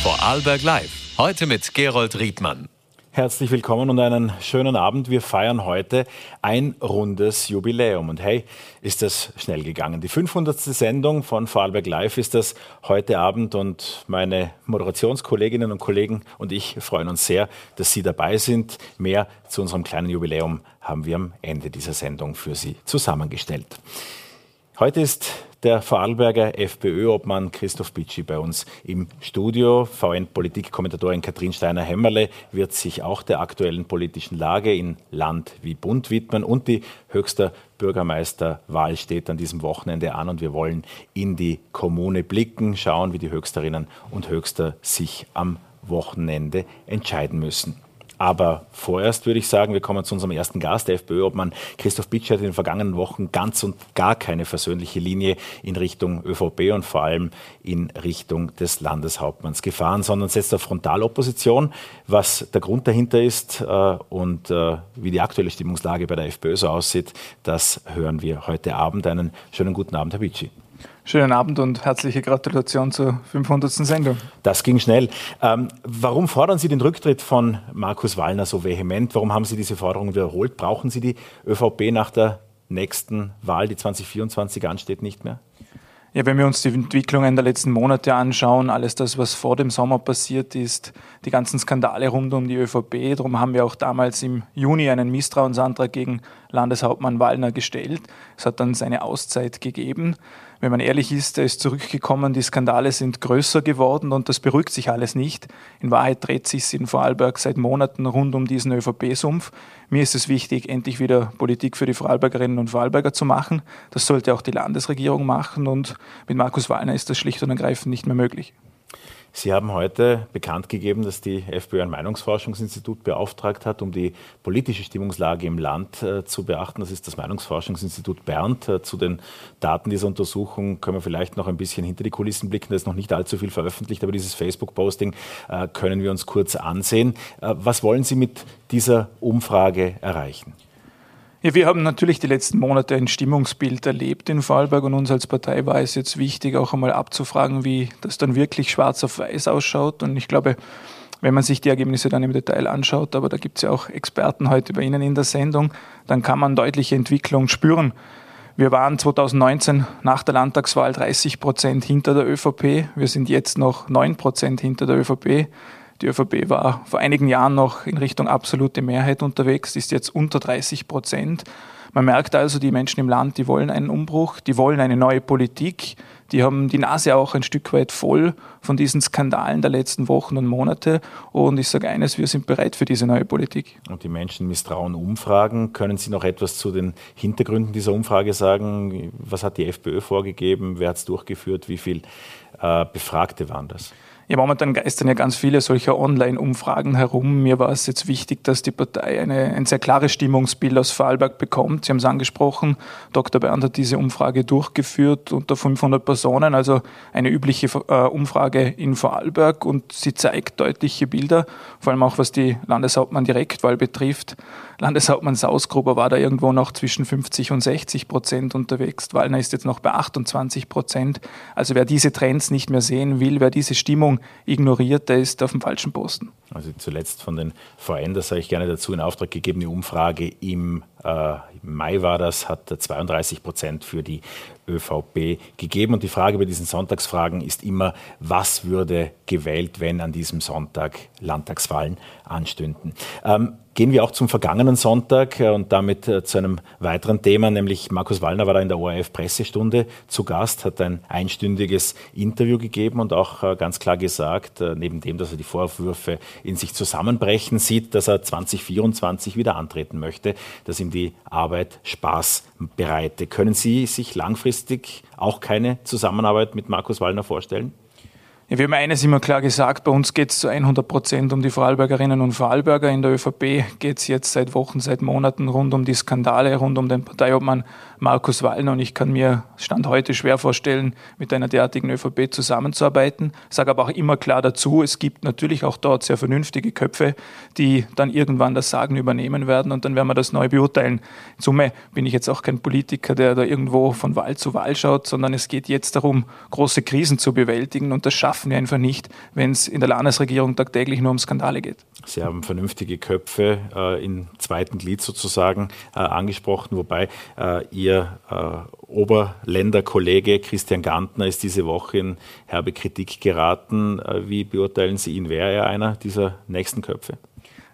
Vorarlberg Live. Heute mit Gerold Riedmann. Herzlich willkommen und einen schönen Abend. Wir feiern heute ein rundes Jubiläum. Und hey, ist das schnell gegangen. Die 500. Sendung von Vorarlberg Live ist das heute Abend und meine Moderationskolleginnen und Kollegen und ich freuen uns sehr, dass Sie dabei sind. Mehr zu unserem kleinen Jubiläum haben wir am Ende dieser Sendung für Sie zusammengestellt. Heute ist der Vorarlberger FPÖ-Obmann Christoph Bitschi bei uns im Studio. VN-Politikkommentatorin Katrin Steiner-Hämmerle wird sich auch der aktuellen politischen Lage in Land wie Bund widmen und die höchste Bürgermeisterwahl steht an diesem Wochenende an und wir wollen in die Kommune blicken, schauen, wie die Höchsterinnen und Höchster sich am Wochenende entscheiden müssen. Aber vorerst würde ich sagen, wir kommen zu unserem ersten Gast, der FPÖ-Obmann Christoph Bitsch hat in den vergangenen Wochen ganz und gar keine versöhnliche Linie in Richtung ÖVP und vor allem in Richtung des Landeshauptmanns gefahren, sondern setzt auf Frontalopposition. Was der Grund dahinter ist äh, und äh, wie die aktuelle Stimmungslage bei der FPÖ so aussieht, das hören wir heute Abend. Einen schönen guten Abend, Herr Bitschi. Schönen Abend und herzliche Gratulation zur 500. Sendung. Das ging schnell. Ähm, warum fordern Sie den Rücktritt von Markus Wallner so vehement? Warum haben Sie diese Forderung wiederholt? Brauchen Sie die ÖVP nach der nächsten Wahl, die 2024 ansteht, nicht mehr? Ja, wenn wir uns die Entwicklungen der letzten Monate anschauen, alles das, was vor dem Sommer passiert ist, die ganzen Skandale rund um die ÖVP, darum haben wir auch damals im Juni einen Misstrauensantrag gegen Landeshauptmann Wallner gestellt. Es hat dann seine Auszeit gegeben wenn man ehrlich ist, er ist zurückgekommen, die Skandale sind größer geworden und das beruhigt sich alles nicht. In Wahrheit dreht sich in Vorarlberg seit Monaten rund um diesen ÖVP-Sumpf. Mir ist es wichtig, endlich wieder Politik für die Vorarlbergerinnen und Vorarlberger zu machen. Das sollte auch die Landesregierung machen und mit Markus Wallner ist das schlicht und ergreifend nicht mehr möglich. Sie haben heute bekannt gegeben, dass die FPÖ ein Meinungsforschungsinstitut beauftragt hat, um die politische Stimmungslage im Land äh, zu beachten. Das ist das Meinungsforschungsinstitut Bernd. Äh, zu den Daten dieser Untersuchung können wir vielleicht noch ein bisschen hinter die Kulissen blicken. Da ist noch nicht allzu viel veröffentlicht, aber dieses Facebook-Posting äh, können wir uns kurz ansehen. Äh, was wollen Sie mit dieser Umfrage erreichen? Ja, wir haben natürlich die letzten Monate ein Stimmungsbild erlebt in Vorarlberg und uns als Partei war es jetzt wichtig, auch einmal abzufragen, wie das dann wirklich schwarz auf weiß ausschaut. Und ich glaube, wenn man sich die Ergebnisse dann im Detail anschaut, aber da gibt es ja auch Experten heute bei Ihnen in der Sendung, dann kann man deutliche Entwicklung spüren. Wir waren 2019 nach der Landtagswahl 30 Prozent hinter der ÖVP. Wir sind jetzt noch 9 Prozent hinter der ÖVP. Die ÖVP war vor einigen Jahren noch in Richtung absolute Mehrheit unterwegs, ist jetzt unter 30 Prozent. Man merkt also, die Menschen im Land, die wollen einen Umbruch, die wollen eine neue Politik, die haben die Nase auch ein Stück weit voll von diesen Skandalen der letzten Wochen und Monate. Und ich sage eines, wir sind bereit für diese neue Politik. Und die Menschen misstrauen Umfragen. Können Sie noch etwas zu den Hintergründen dieser Umfrage sagen? Was hat die FPÖ vorgegeben? Wer hat es durchgeführt? Wie viele äh, Befragte waren das? Ja, momentan geistern ja ganz viele solcher Online-Umfragen herum. Mir war es jetzt wichtig, dass die Partei eine, ein sehr klares Stimmungsbild aus Vorarlberg bekommt. Sie haben es angesprochen, Dr. Bernd hat diese Umfrage durchgeführt unter 500 Personen, also eine übliche äh, Umfrage in Vorarlberg und sie zeigt deutliche Bilder, vor allem auch was die Landeshauptmann-Direktwahl betrifft. Landeshauptmann Sausgruber war da irgendwo noch zwischen 50 und 60 Prozent unterwegs. Wallner ist jetzt noch bei 28 Prozent. Also wer diese Trends nicht mehr sehen will, wer diese Stimmung ignoriert, der ist auf dem falschen Posten. Also zuletzt von den VN, das sage ich gerne dazu, in Auftrag gegebene Umfrage im äh, Mai war das, hat 32 Prozent für die ÖVP gegeben. Und die Frage bei diesen Sonntagsfragen ist immer, was würde gewählt, wenn an diesem Sonntag Landtagswahlen anstünden. Ähm, gehen wir auch zum vergangenen Sonntag äh, und damit äh, zu einem weiteren Thema, nämlich Markus Wallner war da in der ORF-Pressestunde zu Gast, hat ein einstündiges Interview gegeben und auch äh, ganz klar gesagt, neben dem, dass er die Vorwürfe in sich zusammenbrechen sieht, dass er 2024 wieder antreten möchte, dass ihm die Arbeit Spaß bereitet. Können Sie sich langfristig auch keine Zusammenarbeit mit Markus Wallner vorstellen? Ja, wir haben eines immer klar gesagt, bei uns geht es zu 100 Prozent um die Vorarlbergerinnen und Vorarlberger. In der ÖVP geht es jetzt seit Wochen, seit Monaten rund um die Skandale, rund um den Parteiobmann Markus Wallner. Und ich kann mir Stand heute schwer vorstellen, mit einer derartigen ÖVP zusammenzuarbeiten. Ich sage aber auch immer klar dazu, es gibt natürlich auch dort sehr vernünftige Köpfe, die dann irgendwann das Sagen übernehmen werden und dann werden wir das neu beurteilen. In Summe bin ich jetzt auch kein Politiker, der da irgendwo von Wahl zu Wahl schaut, sondern es geht jetzt darum, große Krisen zu bewältigen und das schaffen wir einfach nicht, wenn es in der Landesregierung tagtäglich nur um Skandale geht. Sie haben vernünftige Köpfe äh, im zweiten Glied sozusagen äh, angesprochen, wobei äh, Ihr äh, Oberländerkollege Christian Gantner ist diese Woche in herbe Kritik geraten. Äh, wie beurteilen Sie ihn? Wäre er einer dieser nächsten Köpfe?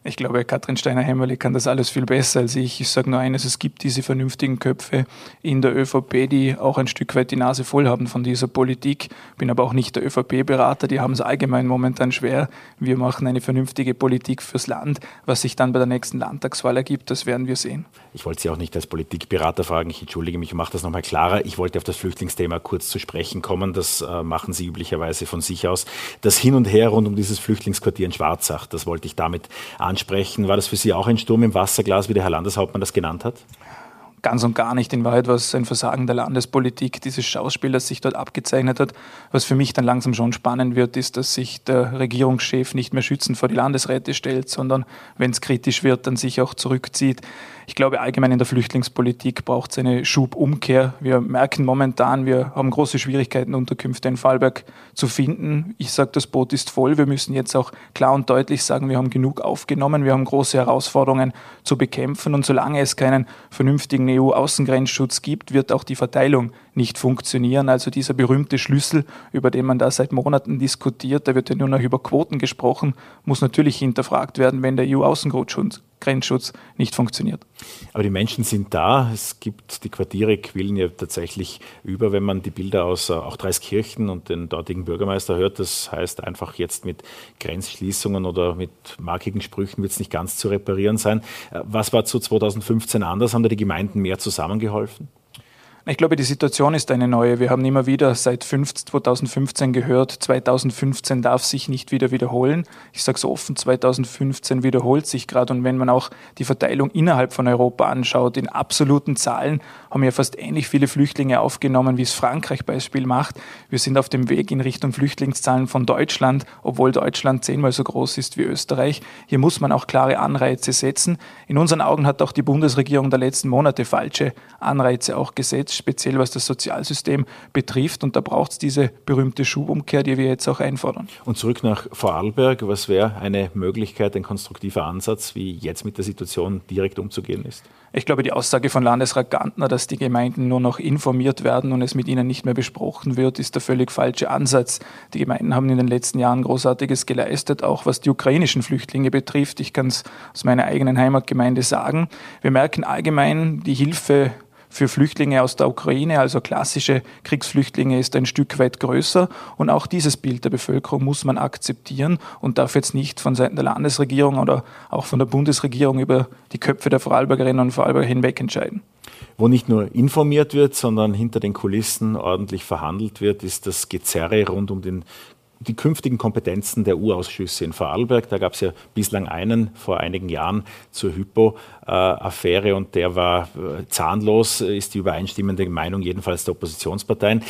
Ich glaube, Katrin Steiner-Hämmerle kann das alles viel besser als ich. Ich sage nur eines, es gibt diese vernünftigen Köpfe in der ÖVP, die auch ein Stück weit die Nase voll haben von dieser Politik. Bin aber auch nicht der ÖVP-Berater, die haben es allgemein momentan schwer. Wir machen eine vernünftige Politik fürs Land. Was sich dann bei der nächsten Landtagswahl ergibt, das werden wir sehen. Ich wollte Sie auch nicht als Politikberater fragen, ich entschuldige mich und mache das nochmal klarer. Ich wollte auf das Flüchtlingsthema kurz zu sprechen kommen. Das äh, machen Sie üblicherweise von sich aus. Das Hin und Her rund um dieses Flüchtlingsquartier in Schwarzach, das wollte ich damit ansprechen ansprechen. War das für Sie auch ein Sturm im Wasserglas, wie der Herr Landeshauptmann das genannt hat? ganz und gar nicht. In Wahrheit war es ein Versagen der Landespolitik, dieses Schauspiel, das sich dort abgezeichnet hat. Was für mich dann langsam schon spannend wird, ist, dass sich der Regierungschef nicht mehr schützend vor die Landesräte stellt, sondern wenn es kritisch wird, dann sich auch zurückzieht. Ich glaube, allgemein in der Flüchtlingspolitik braucht es eine Schubumkehr. Wir merken momentan, wir haben große Schwierigkeiten, Unterkünfte in Fallberg zu finden. Ich sage, das Boot ist voll. Wir müssen jetzt auch klar und deutlich sagen, wir haben genug aufgenommen. Wir haben große Herausforderungen zu bekämpfen. Und solange es keinen vernünftigen EU-Außengrenzschutz gibt, wird auch die Verteilung nicht funktionieren. Also dieser berühmte Schlüssel, über den man da seit Monaten diskutiert, da wird ja nur noch über Quoten gesprochen, muss natürlich hinterfragt werden, wenn der EU-Außengrenzschutz Grenzschutz nicht funktioniert. Aber die Menschen sind da. Es gibt die Quartiere quillen ja tatsächlich über, wenn man die Bilder aus äh, auch Dreiskirchen und den dortigen Bürgermeister hört. Das heißt einfach jetzt mit Grenzschließungen oder mit markigen Sprüchen wird es nicht ganz zu reparieren sein. Äh, was war zu 2015 anders? Haben da die Gemeinden mehr zusammengeholfen? Ich glaube, die Situation ist eine neue. Wir haben immer wieder seit 2015 gehört, 2015 darf sich nicht wieder wiederholen. Ich sage es offen, 2015 wiederholt sich gerade. Und wenn man auch die Verteilung innerhalb von Europa anschaut, in absoluten Zahlen haben wir fast ähnlich viele Flüchtlinge aufgenommen, wie es Frankreich Beispiel macht. Wir sind auf dem Weg in Richtung Flüchtlingszahlen von Deutschland, obwohl Deutschland zehnmal so groß ist wie Österreich. Hier muss man auch klare Anreize setzen. In unseren Augen hat auch die Bundesregierung der letzten Monate falsche Anreize auch gesetzt speziell was das Sozialsystem betrifft. Und da braucht es diese berühmte Schubumkehr, die wir jetzt auch einfordern. Und zurück nach Vorarlberg, was wäre eine Möglichkeit, ein konstruktiver Ansatz, wie jetzt mit der Situation direkt umzugehen ist? Ich glaube, die Aussage von Landesrat Gantner, dass die Gemeinden nur noch informiert werden und es mit ihnen nicht mehr besprochen wird, ist der völlig falsche Ansatz. Die Gemeinden haben in den letzten Jahren Großartiges geleistet, auch was die ukrainischen Flüchtlinge betrifft. Ich kann es aus meiner eigenen Heimatgemeinde sagen. Wir merken allgemein, die Hilfe für Flüchtlinge aus der Ukraine, also klassische Kriegsflüchtlinge, ist ein Stück weit größer. Und auch dieses Bild der Bevölkerung muss man akzeptieren und darf jetzt nicht von Seiten der Landesregierung oder auch von der Bundesregierung über die Köpfe der Vorarlbergerinnen und Vorarlberger hinweg entscheiden. Wo nicht nur informiert wird, sondern hinter den Kulissen ordentlich verhandelt wird, ist das Gezerre rund um den die künftigen Kompetenzen der U-Ausschüsse in Vorarlberg. Da gab es ja bislang einen vor einigen Jahren zur Hypo-Affäre und der war äh, zahnlos, ist die übereinstimmende Meinung jedenfalls der Oppositionsparteien.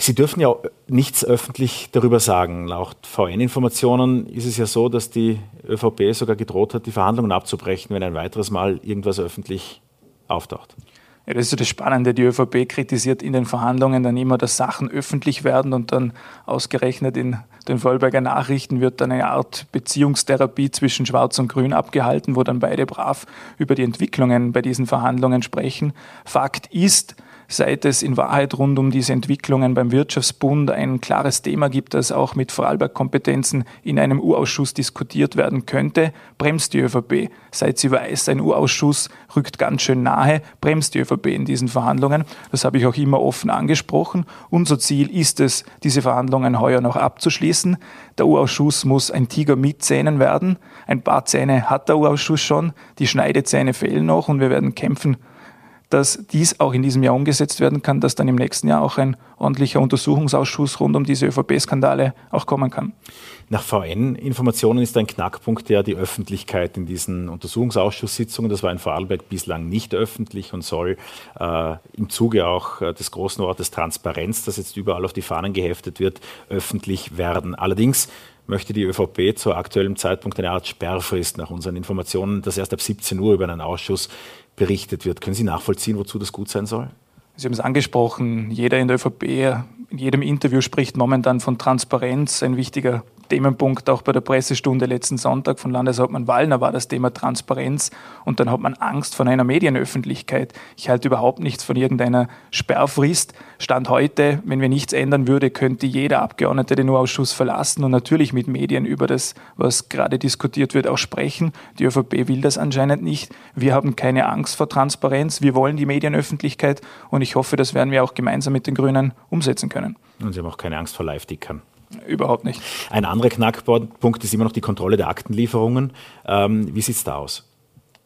Sie dürfen ja nichts öffentlich darüber sagen. Laut VN-Informationen ist es ja so, dass die ÖVP sogar gedroht hat, die Verhandlungen abzubrechen, wenn ein weiteres Mal irgendwas öffentlich auftaucht. Ja, das ist ja das Spannende. Die ÖVP kritisiert in den Verhandlungen dann immer, dass Sachen öffentlich werden und dann ausgerechnet in den Vollberger Nachrichten wird dann eine Art Beziehungstherapie zwischen Schwarz und Grün abgehalten, wo dann beide brav über die Entwicklungen bei diesen Verhandlungen sprechen. Fakt ist, seit es in Wahrheit rund um diese Entwicklungen beim Wirtschaftsbund ein klares Thema gibt, das auch mit Vorarlberg-Kompetenzen in einem U-Ausschuss diskutiert werden könnte, bremst die ÖVP. Seit sie weiß, ein U-Ausschuss rückt ganz schön nahe, bremst die ÖVP in diesen Verhandlungen. Das habe ich auch immer offen angesprochen. Unser Ziel ist es, diese Verhandlungen heuer noch abzuschließen. Der U-Ausschuss muss ein Tiger mit Zähnen werden. Ein paar Zähne hat der U-Ausschuss schon. Die Schneidezähne fehlen noch und wir werden kämpfen dass dies auch in diesem Jahr umgesetzt werden kann, dass dann im nächsten Jahr auch ein ordentlicher Untersuchungsausschuss rund um diese ÖVP-Skandale auch kommen kann. Nach VN-Informationen ist ein Knackpunkt ja die Öffentlichkeit in diesen Untersuchungsausschusssitzungen. Das war in Vorarlberg bislang nicht öffentlich und soll äh, im Zuge auch äh, des großen Wortes Transparenz, das jetzt überall auf die Fahnen geheftet wird, öffentlich werden. Allerdings möchte die ÖVP zu aktuellem Zeitpunkt eine Art Sperrfrist nach unseren Informationen, dass erst ab 17 Uhr über einen Ausschuss berichtet wird. Können Sie nachvollziehen, wozu das gut sein soll? Sie haben es angesprochen, jeder in der ÖVP in jedem Interview spricht momentan von Transparenz, ein wichtiger Themenpunkt auch bei der Pressestunde letzten Sonntag von Landeshauptmann Wallner war das Thema Transparenz und dann hat man Angst vor einer Medienöffentlichkeit. Ich halte überhaupt nichts von irgendeiner Sperrfrist. Stand heute, wenn wir nichts ändern würde, könnte jeder Abgeordnete den U-Ausschuss verlassen und natürlich mit Medien über das, was gerade diskutiert wird, auch sprechen. Die ÖVP will das anscheinend nicht. Wir haben keine Angst vor Transparenz. Wir wollen die Medienöffentlichkeit und ich hoffe, das werden wir auch gemeinsam mit den Grünen umsetzen können. Und Sie haben auch keine Angst vor Live-Dickern. Überhaupt nicht. Ein anderer Knackpunkt ist immer noch die Kontrolle der Aktenlieferungen. Ähm, wie sieht es da aus?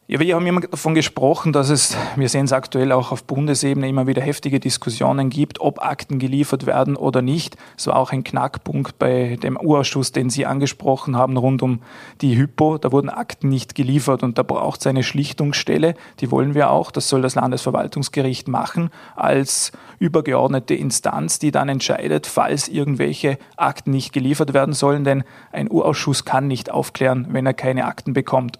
Ja, wir haben immer davon gesprochen, dass es, wir sehen es aktuell auch auf Bundesebene, immer wieder heftige Diskussionen gibt, ob Akten geliefert werden oder nicht. Es war auch ein Knackpunkt bei dem Urausschuss, den Sie angesprochen haben, rund um die Hypo. Da wurden Akten nicht geliefert und da braucht es eine Schlichtungsstelle. Die wollen wir auch. Das soll das Landesverwaltungsgericht machen als übergeordnete Instanz, die dann entscheidet, falls irgendwelche Akten nicht geliefert werden sollen. Denn ein Urausschuss kann nicht aufklären, wenn er keine Akten bekommt.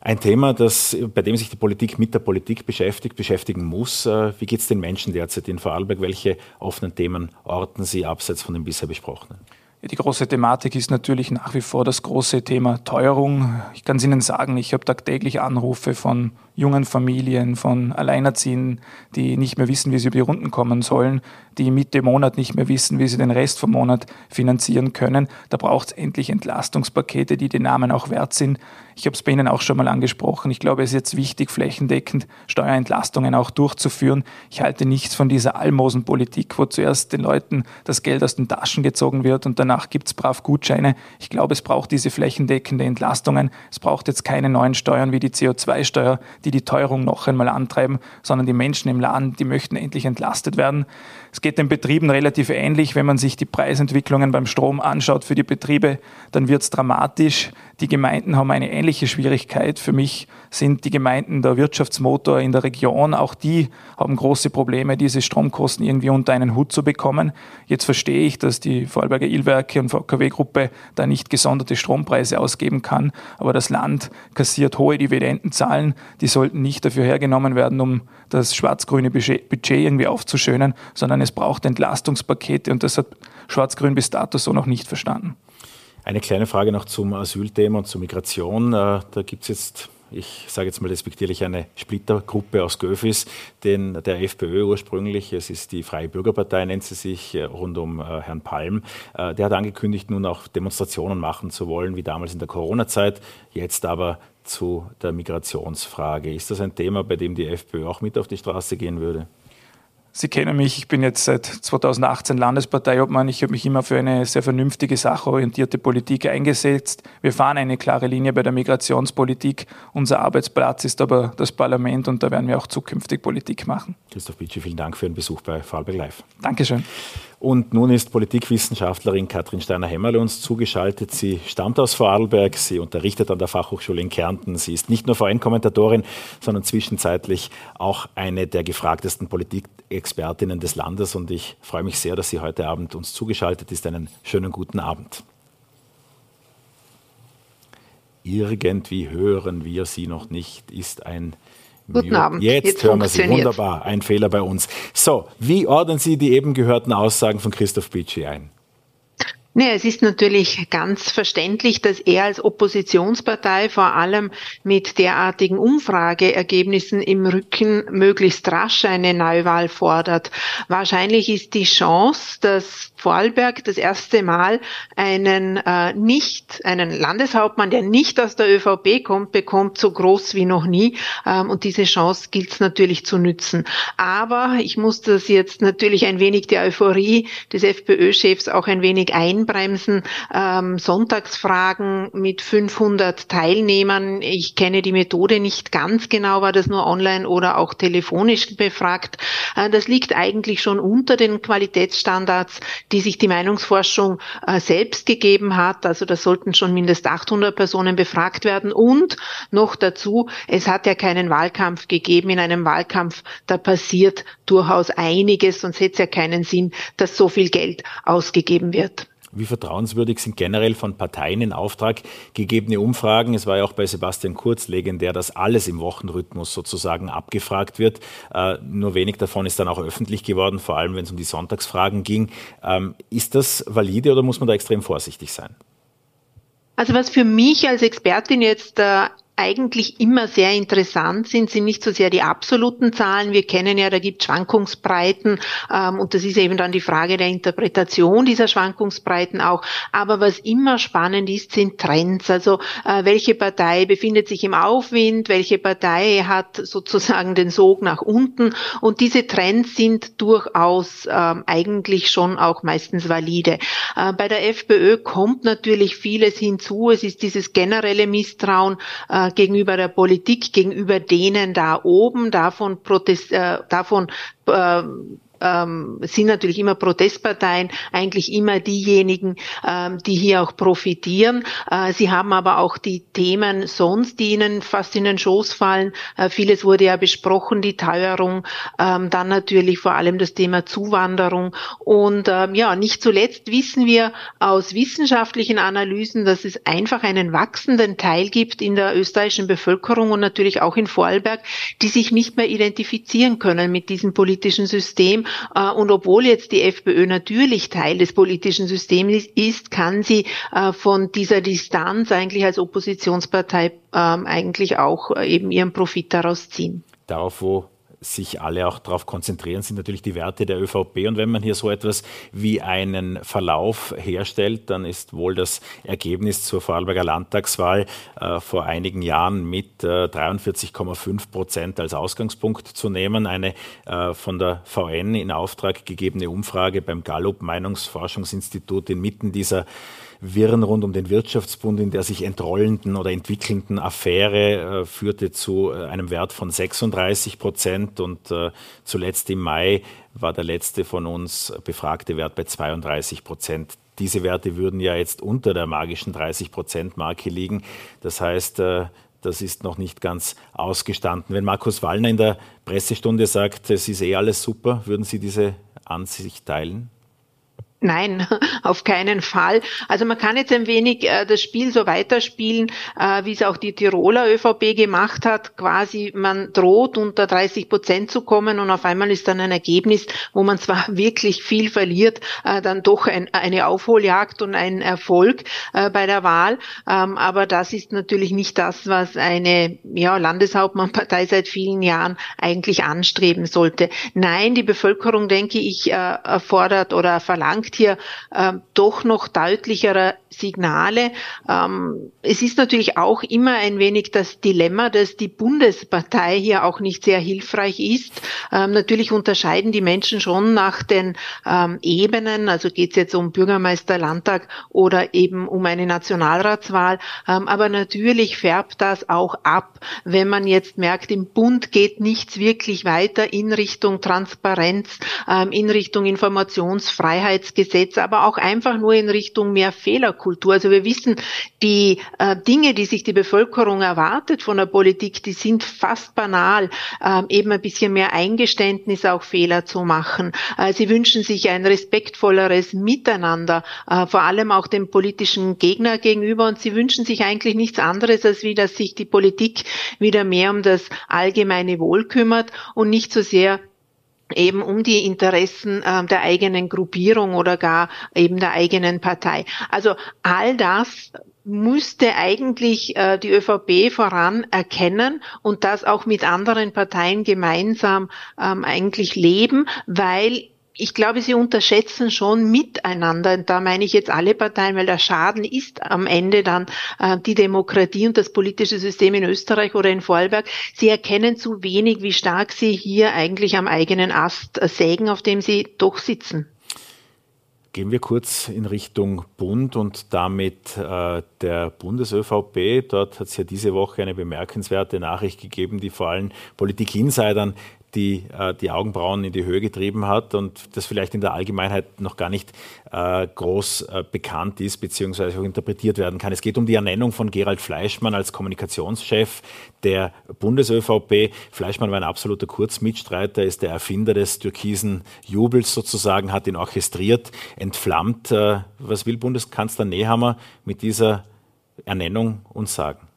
Ein Thema, das, bei dem sich die Politik mit der Politik beschäftigt, beschäftigen muss. Äh, wie geht es den Menschen derzeit in Vorarlberg? Welche offenen Themen orten Sie abseits von den bisher besprochenen? Die große Thematik ist natürlich nach wie vor das große Thema Teuerung. Ich kann es Ihnen sagen, ich habe tagtäglich Anrufe von jungen Familien, von Alleinerziehenden, die nicht mehr wissen, wie sie über die Runden kommen sollen, die Mitte Monat nicht mehr wissen, wie sie den Rest vom Monat finanzieren können. Da braucht es endlich Entlastungspakete, die den Namen auch wert sind. Ich habe es bei Ihnen auch schon mal angesprochen. Ich glaube, es ist jetzt wichtig, flächendeckend Steuerentlastungen auch durchzuführen. Ich halte nichts von dieser Almosenpolitik, wo zuerst den Leuten das Geld aus den Taschen gezogen wird und danach gibt es brav Gutscheine. Ich glaube, es braucht diese flächendeckende Entlastungen. Es braucht jetzt keine neuen Steuern wie die CO2-Steuer, die die Teuerung noch einmal antreiben, sondern die Menschen im Land, die möchten endlich entlastet werden. Es geht den Betrieben relativ ähnlich. Wenn man sich die Preisentwicklungen beim Strom anschaut für die Betriebe, dann wird es dramatisch. Die Gemeinden haben eine ähnliche Schwierigkeit. Für mich sind die Gemeinden der Wirtschaftsmotor in der Region. Auch die haben große Probleme, diese Stromkosten irgendwie unter einen Hut zu bekommen. Jetzt verstehe ich, dass die Vorarlberger Illwerke und VKW-Gruppe da nicht gesonderte Strompreise ausgeben kann. Aber das Land kassiert hohe Dividendenzahlen. Die sollten nicht dafür hergenommen werden, um das schwarz-grüne Budget irgendwie aufzuschönen, sondern es braucht Entlastungspakete und das hat Schwarz-Grün bis dato so noch nicht verstanden. Eine kleine Frage noch zum Asylthema und zur Migration. Äh, da gibt es jetzt ich sage jetzt mal respektierlich eine Splittergruppe aus Göfis, den, der FPÖ ursprünglich, es ist die Freie Bürgerpartei, nennt sie sich, äh, rund um äh, Herrn Palm. Der hat angekündigt, nun auch Demonstrationen machen zu wollen, wie damals in der Corona-Zeit, jetzt aber zu der Migrationsfrage. Ist das ein Thema, bei dem die FPÖ auch mit auf die Straße gehen würde? Sie kennen mich, ich bin jetzt seit 2018 Landesparteiobmann. Ich habe mich immer für eine sehr vernünftige, sachorientierte Politik eingesetzt. Wir fahren eine klare Linie bei der Migrationspolitik. Unser Arbeitsplatz ist aber das Parlament und da werden wir auch zukünftig Politik machen. Christoph Bitschi, vielen Dank für den Besuch bei Vorarlberg Live. Dankeschön. Und nun ist Politikwissenschaftlerin Katrin Steiner-Hämmerle uns zugeschaltet. Sie stammt aus Vorarlberg, sie unterrichtet an der Fachhochschule in Kärnten. Sie ist nicht nur VN-Kommentatorin, sondern zwischenzeitlich auch eine der gefragtesten Politikexpertinnen des Landes. Und ich freue mich sehr, dass sie heute Abend uns zugeschaltet ist. Einen schönen guten Abend. Irgendwie hören wir sie noch nicht, ist ein Guten Abend. Jetzt, Jetzt hören wir Sie. Wunderbar. Ein Fehler bei uns. So, wie ordnen Sie die eben gehörten Aussagen von Christoph Bitschi ein? Nee, es ist natürlich ganz verständlich, dass er als Oppositionspartei vor allem mit derartigen Umfrageergebnissen im Rücken möglichst rasch eine Neuwahl fordert. Wahrscheinlich ist die Chance, dass Vorarlberg das erste Mal einen äh, nicht, einen Landeshauptmann, der nicht aus der ÖVP kommt, bekommt, so groß wie noch nie. Ähm, und diese Chance gilt es natürlich zu nützen. Aber ich muss das jetzt natürlich ein wenig der Euphorie des FPÖ-Chefs auch ein wenig einbremsen. Ähm, Sonntagsfragen mit 500 Teilnehmern. Ich kenne die Methode nicht ganz genau, war das nur online oder auch telefonisch befragt. Äh, das liegt eigentlich schon unter den Qualitätsstandards die sich die Meinungsforschung äh, selbst gegeben hat. Also da sollten schon mindestens 800 Personen befragt werden. Und noch dazu, es hat ja keinen Wahlkampf gegeben. In einem Wahlkampf, da passiert durchaus einiges, sonst hätte es ja keinen Sinn, dass so viel Geld ausgegeben wird. Wie vertrauenswürdig sind generell von Parteien in Auftrag gegebene Umfragen? Es war ja auch bei Sebastian Kurz legendär, dass alles im Wochenrhythmus sozusagen abgefragt wird. Äh, nur wenig davon ist dann auch öffentlich geworden, vor allem wenn es um die Sonntagsfragen ging. Ähm, ist das valide oder muss man da extrem vorsichtig sein? Also was für mich als Expertin jetzt äh, eigentlich immer sehr interessant sind, sind nicht so sehr die absoluten Zahlen. Wir kennen ja, da gibt Schwankungsbreiten ähm, und das ist eben dann die Frage der Interpretation dieser Schwankungsbreiten auch. Aber was immer spannend ist, sind Trends. Also äh, welche Partei befindet sich im Aufwind, welche Partei hat sozusagen den Sog nach unten und diese Trends sind durchaus ähm, eigentlich schon auch meistens valide. Äh, bei der FPÖ kommt natürlich vieles hinzu. Es ist dieses generelle Misstrauen äh, gegenüber der Politik, gegenüber denen da oben, davon, Protest, äh, davon äh, ähm, sind natürlich immer Protestparteien, eigentlich immer diejenigen, ähm, die hier auch profitieren. Äh, sie haben aber auch die Themen sonst, die ihnen fast in den Schoß fallen. Äh, vieles wurde ja besprochen, die Teuerung, ähm, dann natürlich vor allem das Thema Zuwanderung. Und ähm, ja, nicht zuletzt wissen wir aus wissenschaftlichen Analysen, dass es einfach einen wachsenden Teil gibt in der österreichischen Bevölkerung und natürlich auch in Vorarlberg, die sich nicht mehr identifizieren können mit diesem politischen System und obwohl jetzt die FPÖ natürlich Teil des politischen Systems ist, kann sie äh, von dieser Distanz eigentlich als Oppositionspartei ähm, eigentlich auch äh, eben ihren Profit daraus ziehen. Darauf, wo sich alle auch darauf konzentrieren, sind natürlich die Werte der ÖVP. Und wenn man hier so etwas wie einen Verlauf herstellt, dann ist wohl das Ergebnis zur Vorarlberger Landtagswahl äh, vor einigen Jahren mit äh, 43,5 Prozent als Ausgangspunkt zu nehmen. Eine äh, von der VN in Auftrag gegebene Umfrage beim Gallup Meinungsforschungsinstitut inmitten dieser Wirren rund um den Wirtschaftsbund, in der sich entrollenden oder entwickelnden Affäre äh, führte zu äh, einem Wert von 36 Prozent und äh, zuletzt im Mai war der letzte von uns befragte Wert bei 32 Prozent. Diese Werte würden ja jetzt unter der magischen 30 Prozent Marke liegen. Das heißt, äh, das ist noch nicht ganz ausgestanden. Wenn Markus Wallner in der Pressestunde sagt, es ist eh alles super, würden Sie diese Ansicht teilen? Nein, auf keinen Fall. Also man kann jetzt ein wenig äh, das Spiel so weiterspielen, äh, wie es auch die Tiroler ÖVP gemacht hat. Quasi man droht unter 30 Prozent zu kommen und auf einmal ist dann ein Ergebnis, wo man zwar wirklich viel verliert, äh, dann doch ein, eine Aufholjagd und ein Erfolg äh, bei der Wahl. Ähm, aber das ist natürlich nicht das, was eine ja, Landeshauptmannpartei seit vielen Jahren eigentlich anstreben sollte. Nein, die Bevölkerung, denke ich, äh, erfordert oder verlangt verlangt hier ähm, doch noch deutlichere Signale. Ähm, es ist natürlich auch immer ein wenig das Dilemma, dass die Bundespartei hier auch nicht sehr hilfreich ist. Ähm, natürlich unterscheiden die Menschen schon nach den ähm, Ebenen, also geht es jetzt um Bürgermeister, Landtag oder eben um eine Nationalratswahl. Ähm, aber natürlich färbt das auch ab, wenn man jetzt merkt, im Bund geht nichts wirklich weiter in Richtung Transparenz, ähm, in Richtung Informationsfreiheits Gesetz, aber auch einfach nur in Richtung mehr Fehlerkultur. Also wir wissen, die äh, Dinge, die sich die Bevölkerung erwartet von der Politik, die sind fast banal, äh, eben ein bisschen mehr Eingeständnis auch Fehler zu machen. Äh, sie wünschen sich ein respektvolleres Miteinander, äh, vor allem auch dem politischen Gegner gegenüber und sie wünschen sich eigentlich nichts anderes, als wie, dass sich die Politik wieder mehr um das allgemeine Wohl kümmert und nicht so sehr eben um die Interessen äh, der eigenen Gruppierung oder gar eben der eigenen Partei. Also all das müsste eigentlich äh, die ÖVP voran erkennen und das auch mit anderen Parteien gemeinsam ähm, eigentlich leben, weil ich glaube, sie unterschätzen schon miteinander, und da meine ich jetzt alle Parteien, weil der Schaden ist am Ende dann äh, die Demokratie und das politische System in Österreich oder in Vorarlberg. Sie erkennen zu wenig, wie stark sie hier eigentlich am eigenen Ast sägen, auf dem sie doch sitzen. Gehen wir kurz in Richtung Bund und damit äh, der Bundes-ÖVP. Dort hat es ja diese Woche eine bemerkenswerte Nachricht gegeben, die vor allem Politik-Insidern die äh, die Augenbrauen in die Höhe getrieben hat und das vielleicht in der Allgemeinheit noch gar nicht äh, groß äh, bekannt ist beziehungsweise auch interpretiert werden kann. Es geht um die Ernennung von Gerald Fleischmann als Kommunikationschef der Bundes-ÖVP. Fleischmann war ein absoluter Kurzmitstreiter, ist der Erfinder des türkisen Jubels sozusagen, hat ihn orchestriert, entflammt. Was will Bundeskanzler Nehammer mit dieser Ernennung uns sagen?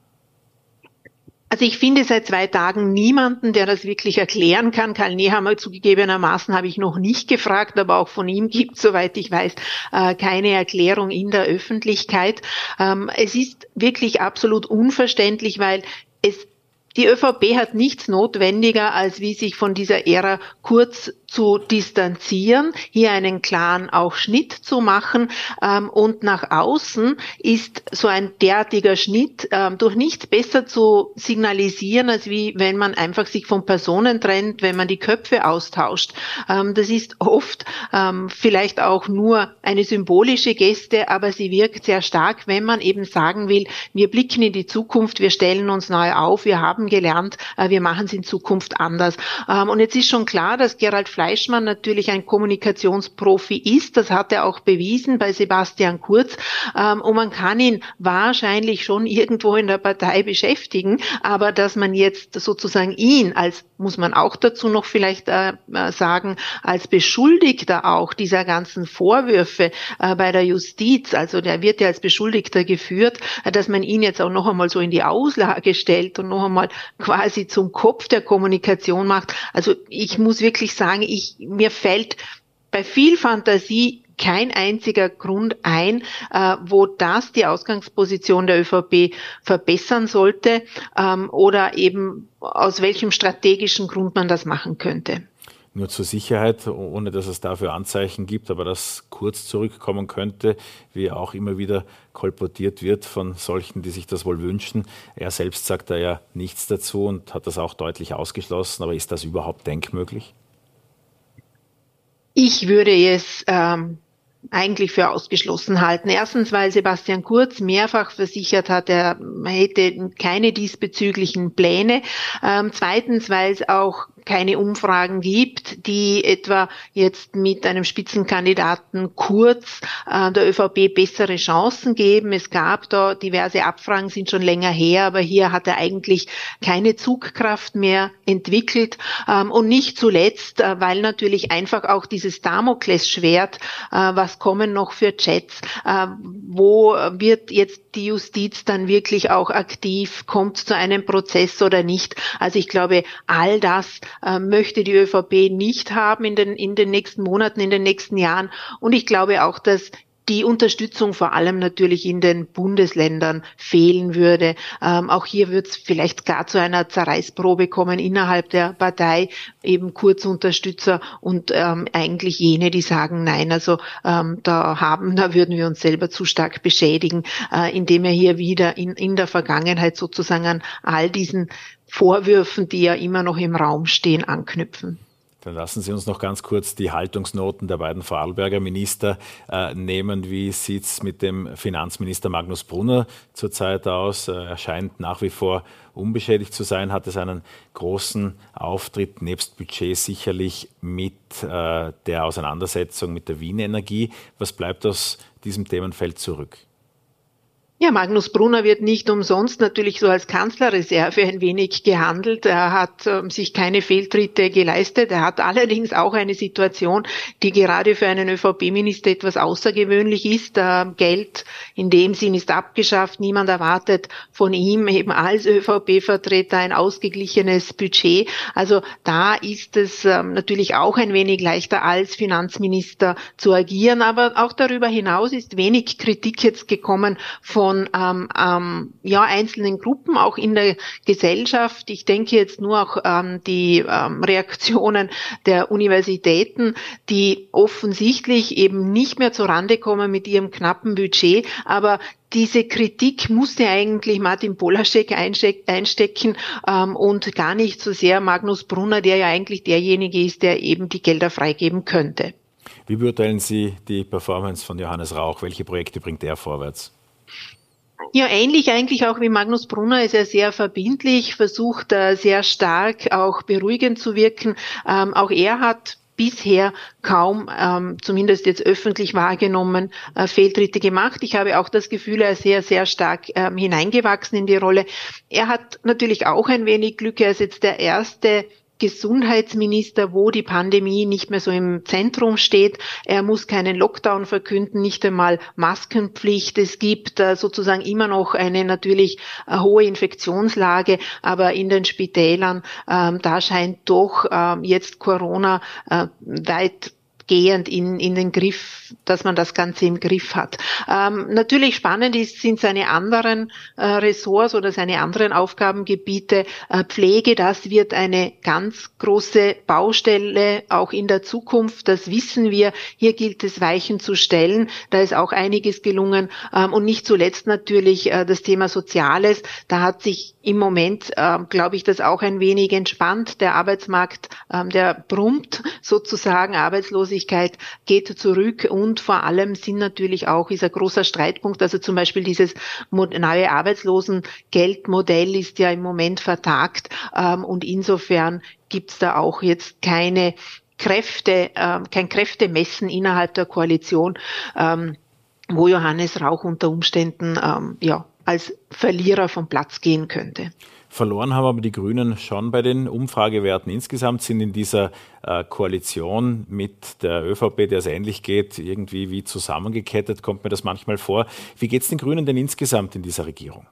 Also ich finde seit zwei Tagen niemanden, der das wirklich erklären kann. Karl Nehammer zugegebenermaßen habe ich noch nicht gefragt, aber auch von ihm gibt, soweit ich weiß, äh, keine Erklärung in der Öffentlichkeit. Ähm, es ist wirklich absolut unverständlich, weil es die ÖVP hat nichts notwendiger, als wie sich von dieser Ära kurz zu distanzieren, hier einen klaren auch Schnitt zu machen ähm, und nach außen ist so ein derartiger Schnitt ähm, durch nichts besser zu signalisieren, als wie wenn man einfach sich von Personen trennt, wenn man die Köpfe austauscht. Ähm, das ist oft ähm, vielleicht auch nur eine symbolische Geste, aber sie wirkt sehr stark, wenn man eben sagen will, wir blicken in die Zukunft, wir stellen uns neu auf, wir haben gelernt, äh, wir machen es in Zukunft anders. Ähm, und jetzt ist schon klar, dass Gerald Fleischmann natürlich ein Kommunikationsprofi ist. Das hat er auch bewiesen bei Sebastian Kurz. Ähm, und man kann ihn wahrscheinlich schon irgendwo in der Partei beschäftigen. Aber dass man jetzt sozusagen ihn als, muss man auch dazu noch vielleicht äh, äh, sagen, als Beschuldigter auch dieser ganzen Vorwürfe äh, bei der Justiz, also der wird ja als Beschuldigter geführt, dass man ihn jetzt auch noch einmal so in die Auslage stellt und noch einmal quasi zum Kopf der Kommunikation macht. Also ich muss wirklich sagen, ich, mir fällt bei viel Fantasie kein einziger Grund ein, äh, wo das die Ausgangsposition der ÖVP verbessern sollte ähm, oder eben aus welchem strategischen Grund man das machen könnte. Nur zur Sicherheit, ohne dass es dafür Anzeichen gibt, aber das kurz zurückkommen könnte, wie auch immer wieder kolportiert wird von solchen, die sich das wohl wünschen. Er selbst sagt da ja nichts dazu und hat das auch deutlich ausgeschlossen. Aber ist das überhaupt denkmöglich? Ich würde es ähm, eigentlich für ausgeschlossen halten. Erstens, weil Sebastian Kurz mehrfach versichert hat, er hätte keine diesbezüglichen Pläne. Ähm, zweitens, weil es auch keine Umfragen gibt, die etwa jetzt mit einem Spitzenkandidaten Kurz äh, der ÖVP bessere Chancen geben. Es gab da diverse Abfragen, sind schon länger her, aber hier hat er eigentlich keine Zugkraft mehr entwickelt. Ähm, und nicht zuletzt, äh, weil natürlich einfach auch dieses Damoklesschwert, äh, was kommen noch für Chats, äh, wo wird jetzt die Justiz dann wirklich auch aktiv, kommt zu einem Prozess oder nicht. Also ich glaube, all das äh, möchte die ÖVP nicht haben in den, in den nächsten Monaten, in den nächsten Jahren. Und ich glaube auch, dass die Unterstützung vor allem natürlich in den Bundesländern fehlen würde. Ähm, auch hier wird es vielleicht gar zu einer Zerreißprobe kommen innerhalb der Partei, eben Kurzunterstützer und ähm, eigentlich jene, die sagen, nein, also ähm, da haben, da würden wir uns selber zu stark beschädigen, äh, indem er hier wieder in, in der Vergangenheit sozusagen an all diesen Vorwürfen, die ja immer noch im Raum stehen, anknüpfen. Dann lassen Sie uns noch ganz kurz die Haltungsnoten der beiden Vorarlberger Minister äh, nehmen. Wie sieht es mit dem Finanzminister Magnus Brunner zurzeit aus? Äh, er scheint nach wie vor unbeschädigt zu sein, hat es einen großen Auftritt nebst Budget sicherlich mit äh, der Auseinandersetzung mit der Wien Energie. Was bleibt aus diesem Themenfeld zurück? Ja, Magnus Brunner wird nicht umsonst natürlich so als Kanzlerreserve ein wenig gehandelt. Er hat ähm, sich keine Fehltritte geleistet. Er hat allerdings auch eine Situation, die gerade für einen ÖVP-Minister etwas außergewöhnlich ist. Äh, Geld in dem Sinn ist abgeschafft. Niemand erwartet von ihm eben als ÖVP-Vertreter ein ausgeglichenes Budget. Also da ist es ähm, natürlich auch ein wenig leichter als Finanzminister zu agieren. Aber auch darüber hinaus ist wenig Kritik jetzt gekommen von von ähm, ähm, ja, einzelnen Gruppen, auch in der Gesellschaft. Ich denke jetzt nur auch an ähm, die ähm, Reaktionen der Universitäten, die offensichtlich eben nicht mehr zurande kommen mit ihrem knappen Budget, aber diese Kritik musste eigentlich Martin Polaschek einstecken ähm, und gar nicht so sehr Magnus Brunner, der ja eigentlich derjenige ist, der eben die Gelder freigeben könnte. Wie beurteilen Sie die Performance von Johannes Rauch? Welche Projekte bringt er vorwärts? Ja, ähnlich eigentlich auch wie Magnus Brunner ist er sehr verbindlich, versucht äh, sehr stark auch beruhigend zu wirken. Ähm, auch er hat bisher kaum, ähm, zumindest jetzt öffentlich wahrgenommen, äh, Fehltritte gemacht. Ich habe auch das Gefühl, er ist sehr, sehr stark ähm, hineingewachsen in die Rolle. Er hat natürlich auch ein wenig Glück. Er ist jetzt der erste Gesundheitsminister, wo die Pandemie nicht mehr so im Zentrum steht. Er muss keinen Lockdown verkünden, nicht einmal Maskenpflicht. Es gibt äh, sozusagen immer noch eine natürlich äh, hohe Infektionslage, aber in den Spitälern, ähm, da scheint doch ähm, jetzt Corona äh, weit gehend in, in den Griff, dass man das Ganze im Griff hat. Ähm, natürlich spannend ist, sind seine anderen äh, Ressorts oder seine anderen Aufgabengebiete. Äh, Pflege, das wird eine ganz große Baustelle auch in der Zukunft. Das wissen wir. Hier gilt es, Weichen zu stellen. Da ist auch einiges gelungen. Ähm, und nicht zuletzt natürlich äh, das Thema Soziales. Da hat sich im Moment, äh, glaube ich, das auch ein wenig entspannt. Der Arbeitsmarkt, ähm, der brummt sozusagen. Arbeitslosigkeit geht zurück und vor allem sind natürlich auch, ist ein großer Streitpunkt, also zum Beispiel dieses neue Arbeitslosengeldmodell ist ja im Moment vertagt ähm, und insofern gibt es da auch jetzt keine Kräfte, äh, kein Kräftemessen innerhalb der Koalition, ähm, wo Johannes Rauch unter Umständen ähm, ja als Verlierer vom Platz gehen könnte. Verloren haben aber die Grünen schon bei den Umfragewerten. Insgesamt sind in dieser äh, Koalition mit der ÖVP, der es ähnlich geht, irgendwie wie zusammengekettet, kommt mir das manchmal vor. Wie geht es den Grünen denn insgesamt in dieser Regierung?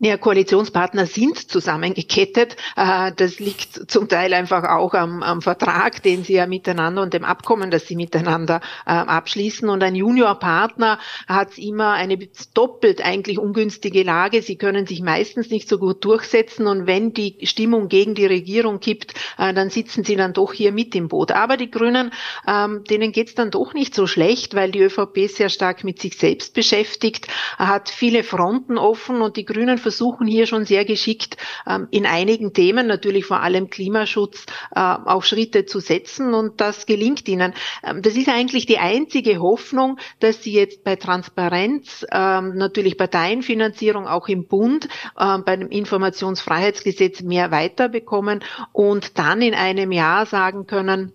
Ja, Koalitionspartner sind zusammengekettet. Äh, das liegt zum Teil einfach auch am, am, Vertrag, den sie ja miteinander und dem Abkommen, das sie miteinander äh, abschließen. Und ein Juniorpartner hat immer eine doppelt eigentlich ungünstige Lage. Sie können sich meistens nicht so gut durchsetzen. Und wenn die Stimmung gegen die Regierung kippt, äh, dann sitzen sie dann doch hier mit im Boot. Aber die Grünen, ähm, denen geht's dann doch nicht so schlecht, weil die ÖVP sehr stark mit sich selbst beschäftigt, hat viele Fronten offen und die Grünen versuchen hier schon sehr geschickt ähm, in einigen Themen, natürlich vor allem Klimaschutz, äh, auch Schritte zu setzen und das gelingt ihnen. Ähm, das ist eigentlich die einzige Hoffnung, dass sie jetzt bei Transparenz, ähm, natürlich Parteienfinanzierung auch im Bund, bei dem Informationsfreiheitsgesetz mehr weiterbekommen und dann in einem Jahr sagen können,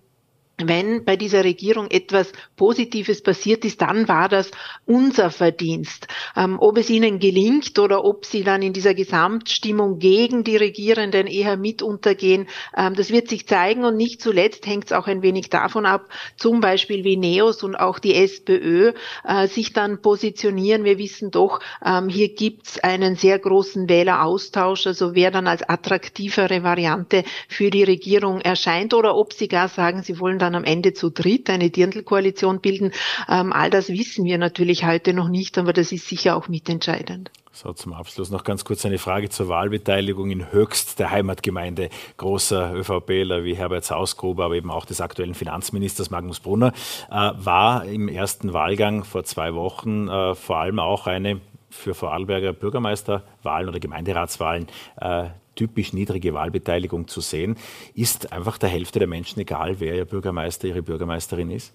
wenn bei dieser Regierung etwas Positives passiert ist, dann war das unser Verdienst. Ähm, ob es ihnen gelingt oder ob sie dann in dieser Gesamtstimmung gegen die Regierenden eher mit untergehen, ähm, das wird sich zeigen und nicht zuletzt hängt es auch ein wenig davon ab, zum Beispiel wie NEOS und auch die SPÖ äh, sich dann positionieren. Wir wissen doch, ähm, hier gibt es einen sehr großen Wähleraustausch, also wer dann als attraktivere Variante für die Regierung erscheint oder ob sie gar sagen, sie wollen dann am Ende zu dritt eine Dirndl-Koalition bilden. Ähm, all das wissen wir natürlich heute noch nicht, aber das ist sicher auch mitentscheidend. So, zum Abschluss noch ganz kurz eine Frage zur Wahlbeteiligung in Höchst, der Heimatgemeinde großer ÖVPler wie Herbert Sausgruber, aber eben auch des aktuellen Finanzministers Magnus Brunner, äh, war im ersten Wahlgang vor zwei Wochen äh, vor allem auch eine für Vorarlberger Bürgermeisterwahlen oder Gemeinderatswahlen äh, typisch niedrige Wahlbeteiligung zu sehen. Ist einfach der Hälfte der Menschen egal, wer ihr Bürgermeister, ihre Bürgermeisterin ist?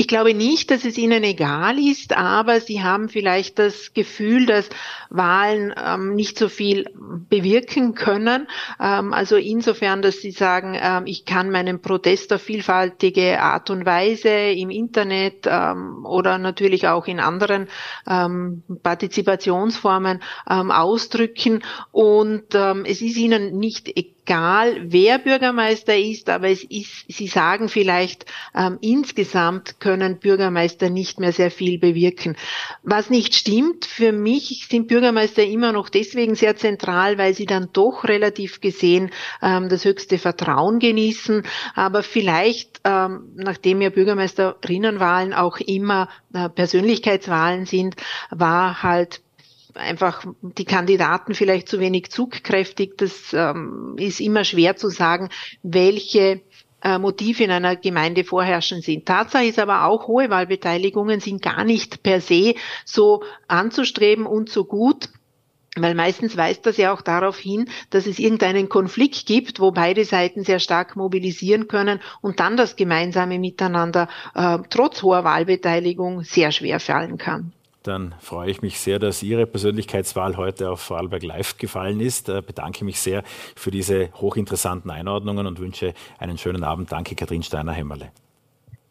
Ich glaube nicht, dass es ihnen egal ist, aber sie haben vielleicht das Gefühl, dass Wahlen ähm, nicht so viel bewirken können. Ähm, also insofern, dass sie sagen, ähm, ich kann meinen Protest auf vielfältige Art und Weise im Internet ähm, oder natürlich auch in anderen ähm, Partizipationsformen ähm, ausdrücken. Und es ist ihnen nicht egal egal, wer Bürgermeister ist, aber es ist, Sie sagen vielleicht, ähm, insgesamt können Bürgermeister nicht mehr sehr viel bewirken. Was nicht stimmt, für mich sind Bürgermeister immer noch deswegen sehr zentral, weil sie dann doch relativ gesehen ähm, das höchste Vertrauen genießen. Aber vielleicht, ähm, nachdem ja Bürgermeisterinnenwahlen auch immer äh, Persönlichkeitswahlen sind, war halt einfach die Kandidaten vielleicht zu wenig zugkräftig. Das ähm, ist immer schwer zu sagen, welche äh, Motive in einer Gemeinde vorherrschen sind. Tatsache ist aber auch, hohe Wahlbeteiligungen sind gar nicht per se so anzustreben und so gut. Weil meistens weist das ja auch darauf hin, dass es irgendeinen Konflikt gibt, wo beide Seiten sehr stark mobilisieren können und dann das gemeinsame Miteinander äh, trotz hoher Wahlbeteiligung sehr schwer fallen kann. Dann freue ich mich sehr, dass Ihre Persönlichkeitswahl heute auf Vorarlberg Live gefallen ist. Ich äh, bedanke mich sehr für diese hochinteressanten Einordnungen und wünsche einen schönen Abend. Danke, Katrin Steiner-Hämmerle.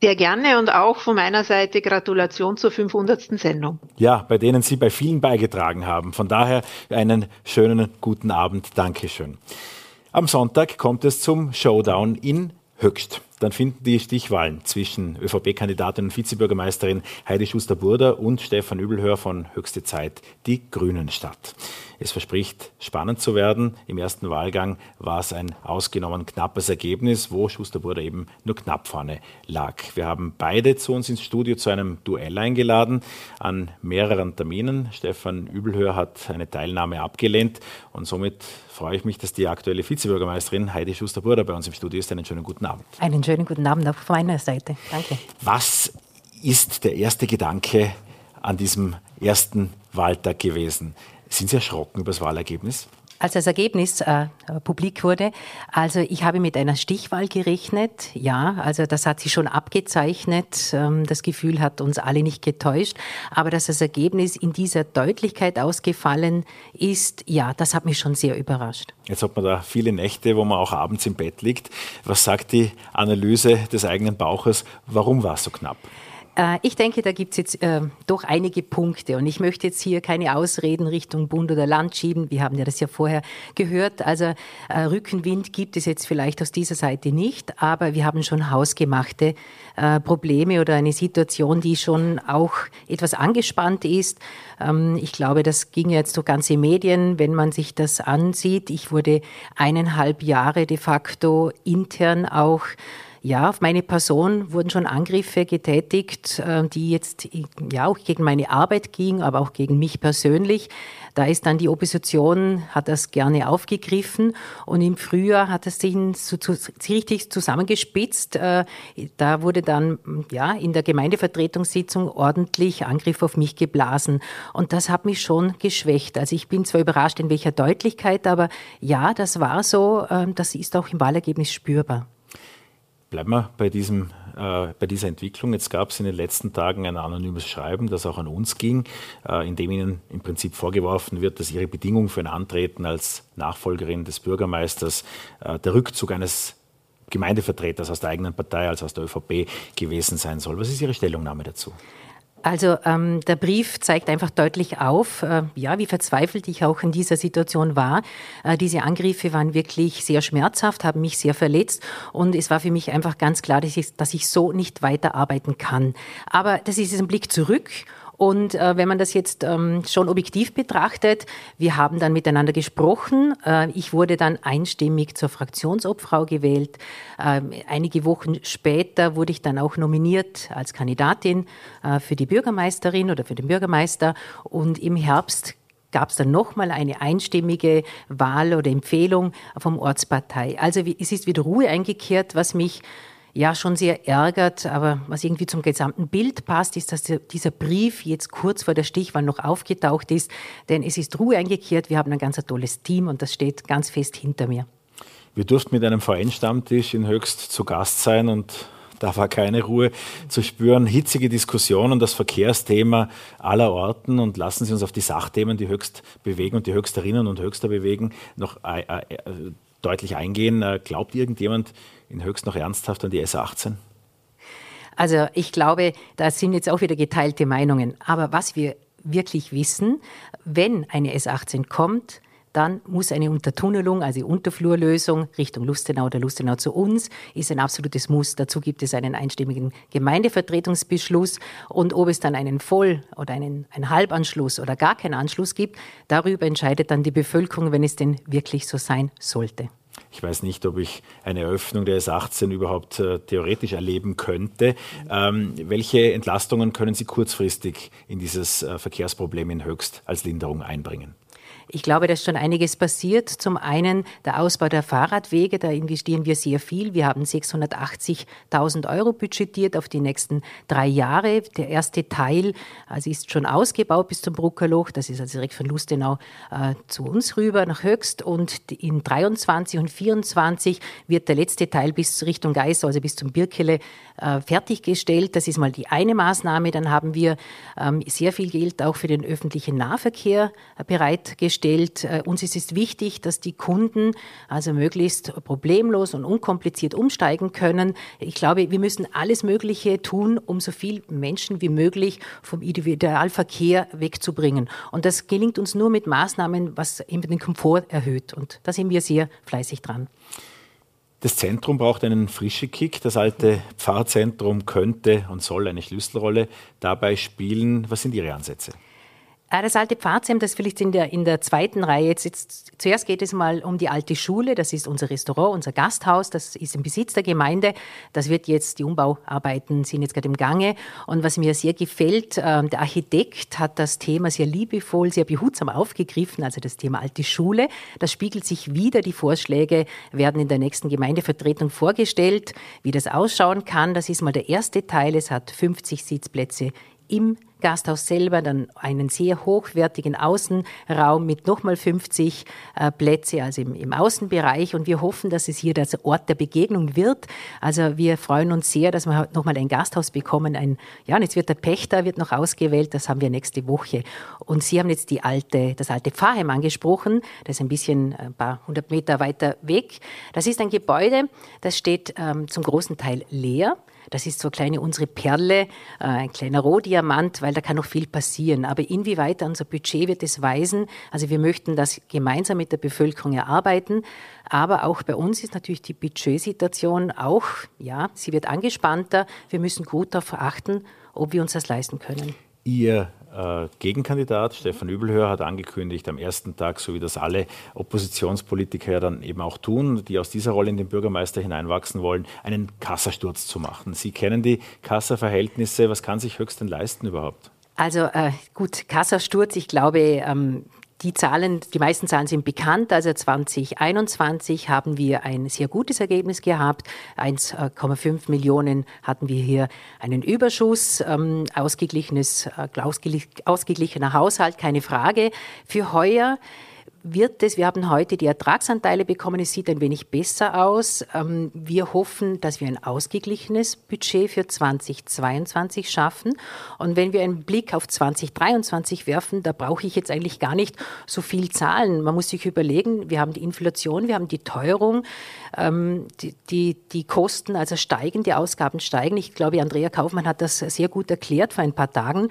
Sehr gerne und auch von meiner Seite Gratulation zur 500. Sendung. Ja, bei denen Sie bei vielen beigetragen haben. Von daher einen schönen guten Abend. Dankeschön. Am Sonntag kommt es zum Showdown in Höchst. Dann finden die Stichwahlen zwischen ÖVP-Kandidatin und Vizebürgermeisterin Heidi Schuster-Burder und Stefan Übelhör von Höchste Zeit, die Grünen, statt. Es verspricht spannend zu werden. Im ersten Wahlgang war es ein ausgenommen knappes Ergebnis, wo Schuster-Burder eben nur knapp vorne lag. Wir haben beide zu uns ins Studio zu einem Duell eingeladen an mehreren Terminen. Stefan Übelhör hat eine Teilnahme abgelehnt und somit freue ich mich, dass die aktuelle Vizebürgermeisterin Heidi Schuster-Burder bei uns im Studio ist. Einen schönen guten Abend. Einen schönen guten Abend auch von meiner Seite. Danke. Was ist der erste Gedanke an diesem ersten Wahltag gewesen? Sind Sie erschrocken über das Wahlergebnis? Als das Ergebnis äh, publik wurde, also ich habe mit einer Stichwahl gerechnet, ja, also das hat sich schon abgezeichnet, ähm, das Gefühl hat uns alle nicht getäuscht, aber dass das Ergebnis in dieser Deutlichkeit ausgefallen ist, ja, das hat mich schon sehr überrascht. Jetzt hat man da viele Nächte, wo man auch abends im Bett liegt. Was sagt die Analyse des eigenen Bauches? Warum war es so knapp? Äh, ich denke, da gibt es jetzt äh, doch einige Punkte und ich möchte jetzt hier keine Ausreden Richtung Bund oder Land schieben. Wir haben ja das ja vorher gehört. Also äh, Rückenwind gibt es jetzt vielleicht aus dieser Seite nicht, aber wir haben schon hausgemachte äh, Probleme oder eine Situation, die schon auch etwas angespannt ist. Ähm, ich glaube, das ging jetzt durch ganze Medien, wenn man sich das ansieht. Ich wurde eineinhalb Jahre de facto intern auch ja, auf meine Person wurden schon Angriffe getätigt, äh, die jetzt ja auch gegen meine Arbeit gingen, aber auch gegen mich persönlich. Da ist dann die Opposition, hat das gerne aufgegriffen und im Frühjahr hat es sich so, so, richtig zusammengespitzt. Äh, da wurde dann ja in der Gemeindevertretungssitzung ordentlich Angriff auf mich geblasen und das hat mich schon geschwächt. Also ich bin zwar überrascht in welcher Deutlichkeit, aber ja, das war so, äh, das ist auch im Wahlergebnis spürbar. Bleiben wir bei, diesem, äh, bei dieser Entwicklung. Jetzt gab es in den letzten Tagen ein anonymes Schreiben, das auch an uns ging, äh, in dem Ihnen im Prinzip vorgeworfen wird, dass Ihre Bedingung für ein Antreten als Nachfolgerin des Bürgermeisters äh, der Rückzug eines Gemeindevertreters aus der eigenen Partei, also aus der ÖVP, gewesen sein soll. Was ist Ihre Stellungnahme dazu? Also ähm, der Brief zeigt einfach deutlich auf, äh, ja, wie verzweifelt ich auch in dieser Situation war. Äh, diese Angriffe waren wirklich sehr schmerzhaft, haben mich sehr verletzt und es war für mich einfach ganz klar, dass ich, dass ich so nicht weiterarbeiten kann. Aber das ist ein Blick zurück und äh, wenn man das jetzt ähm, schon objektiv betrachtet, wir haben dann miteinander gesprochen. Äh, ich wurde dann einstimmig zur Fraktionsobfrau gewählt. Äh, einige Wochen später wurde ich dann auch nominiert als Kandidatin äh, für die Bürgermeisterin oder für den Bürgermeister. Und im Herbst gab es dann nochmal eine einstimmige Wahl oder Empfehlung vom Ortspartei. Also es ist wieder Ruhe eingekehrt, was mich ja schon sehr ärgert, aber was irgendwie zum gesamten Bild passt, ist, dass dieser Brief jetzt kurz vor der Stichwahl noch aufgetaucht ist, denn es ist Ruhe eingekehrt, wir haben ein ganz tolles Team und das steht ganz fest hinter mir. Wir durften mit einem Vereinsstammtisch in Höchst zu Gast sein und da war keine Ruhe zu spüren. Hitzige Diskussionen, das Verkehrsthema aller Orten und lassen Sie uns auf die Sachthemen, die Höchst bewegen und die Höchsterinnen und Höchster bewegen, noch äh, deutlich eingehen. Äh, glaubt irgendjemand, in Höchst noch ernsthaft an die S18? Also ich glaube, da sind jetzt auch wieder geteilte Meinungen. Aber was wir wirklich wissen, wenn eine S18 kommt, dann muss eine Untertunnelung, also Unterflurlösung Richtung Lustenau oder Lustenau zu uns, ist ein absolutes Muss. Dazu gibt es einen einstimmigen Gemeindevertretungsbeschluss. Und ob es dann einen Voll- oder einen, einen Halbanschluss oder gar keinen Anschluss gibt, darüber entscheidet dann die Bevölkerung, wenn es denn wirklich so sein sollte. Ich weiß nicht, ob ich eine Eröffnung der S18 überhaupt äh, theoretisch erleben könnte. Ähm, welche Entlastungen können Sie kurzfristig in dieses äh, Verkehrsproblem in Höchst als Linderung einbringen? Ich glaube, da ist schon einiges passiert. Zum einen der Ausbau der Fahrradwege, da investieren wir sehr viel. Wir haben 680.000 Euro budgetiert auf die nächsten drei Jahre. Der erste Teil also ist schon ausgebaut bis zum Bruckerloch. Das ist also direkt von Lustenau äh, zu uns rüber nach Höchst. Und in 23 und 24 wird der letzte Teil bis Richtung Geisau, also bis zum Birkele, äh, fertiggestellt. Das ist mal die eine Maßnahme. Dann haben wir ähm, sehr viel Geld auch für den öffentlichen Nahverkehr äh, bereitgestellt. Äh, uns ist es wichtig, dass die Kunden also möglichst problemlos und unkompliziert umsteigen können. Ich glaube, wir müssen alles Mögliche tun, um so viel Menschen wie möglich vom Individualverkehr wegzubringen. Und das gelingt uns nur mit Maßnahmen, was eben den Komfort erhöht. Und da sind wir sehr fleißig dran. Das Zentrum braucht einen frischen Kick. Das alte Pfarrzentrum könnte und soll eine Schlüsselrolle dabei spielen. Was sind Ihre Ansätze? Ah, das alte Pfarrzentrum, das vielleicht in der, in der zweiten Reihe. Jetzt, jetzt, zuerst geht es mal um die alte Schule. Das ist unser Restaurant, unser Gasthaus. Das ist im Besitz der Gemeinde. Das wird jetzt, die Umbauarbeiten sind jetzt gerade im Gange. Und was mir sehr gefällt, äh, der Architekt hat das Thema sehr liebevoll, sehr behutsam aufgegriffen. Also das Thema alte Schule. Das spiegelt sich wieder. Die Vorschläge werden in der nächsten Gemeindevertretung vorgestellt, wie das ausschauen kann. Das ist mal der erste Teil. Es hat 50 Sitzplätze im Gasthaus selber dann einen sehr hochwertigen Außenraum mit nochmal 50 äh, Plätze, also im, im, Außenbereich. Und wir hoffen, dass es hier der Ort der Begegnung wird. Also wir freuen uns sehr, dass wir nochmal ein Gasthaus bekommen. Ein, ja, und jetzt wird der Pächter wird noch ausgewählt. Das haben wir nächste Woche. Und Sie haben jetzt die alte, das alte Pfarrheim angesprochen. Das ist ein bisschen ein paar hundert Meter weiter weg. Das ist ein Gebäude, das steht ähm, zum großen Teil leer. Das ist so eine kleine unsere Perle, äh, ein kleiner Rohdiamant, weil da kann noch viel passieren. Aber inwieweit unser Budget wird es weisen? Also wir möchten das gemeinsam mit der Bevölkerung erarbeiten. Aber auch bei uns ist natürlich die Budgetsituation auch, ja, sie wird angespannter. Wir müssen gut darauf achten, ob wir uns das leisten können. Ihr Gegenkandidat Stefan Übelhöher hat angekündigt am ersten Tag, so wie das alle Oppositionspolitiker ja dann eben auch tun, die aus dieser Rolle in den Bürgermeister hineinwachsen wollen, einen Kassasturz zu machen. Sie kennen die Kassaverhältnisse. Was kann sich Höchsten leisten überhaupt? Also äh, gut, Kassasturz, ich glaube, ähm, die Zahlen, die meisten Zahlen sind bekannt. Also 2021 haben wir ein sehr gutes Ergebnis gehabt. 1,5 Millionen hatten wir hier einen Überschuss, ähm, ausgeglichenes, äh, ausgeglichener Haushalt, keine Frage. Für heuer wird es, wir haben heute die Ertragsanteile bekommen, es sieht ein wenig besser aus. Ähm, wir hoffen, dass wir ein ausgeglichenes Budget für 2022 schaffen. Und wenn wir einen Blick auf 2023 werfen, da brauche ich jetzt eigentlich gar nicht so viel Zahlen. Man muss sich überlegen, wir haben die Inflation, wir haben die Teuerung, ähm, die, die, die Kosten also steigen, die Ausgaben steigen. Ich glaube, Andrea Kaufmann hat das sehr gut erklärt vor ein paar Tagen.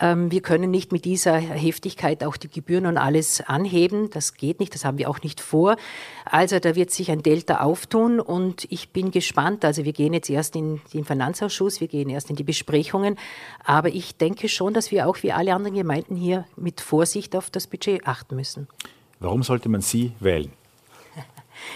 Ähm, wir können nicht mit dieser Heftigkeit auch die Gebühren und alles anheben das geht nicht, das haben wir auch nicht vor. Also da wird sich ein Delta auftun und ich bin gespannt. Also wir gehen jetzt erst in den Finanzausschuss, wir gehen erst in die Besprechungen. Aber ich denke schon, dass wir auch wie alle anderen Gemeinden hier mit Vorsicht auf das Budget achten müssen. Warum sollte man Sie wählen?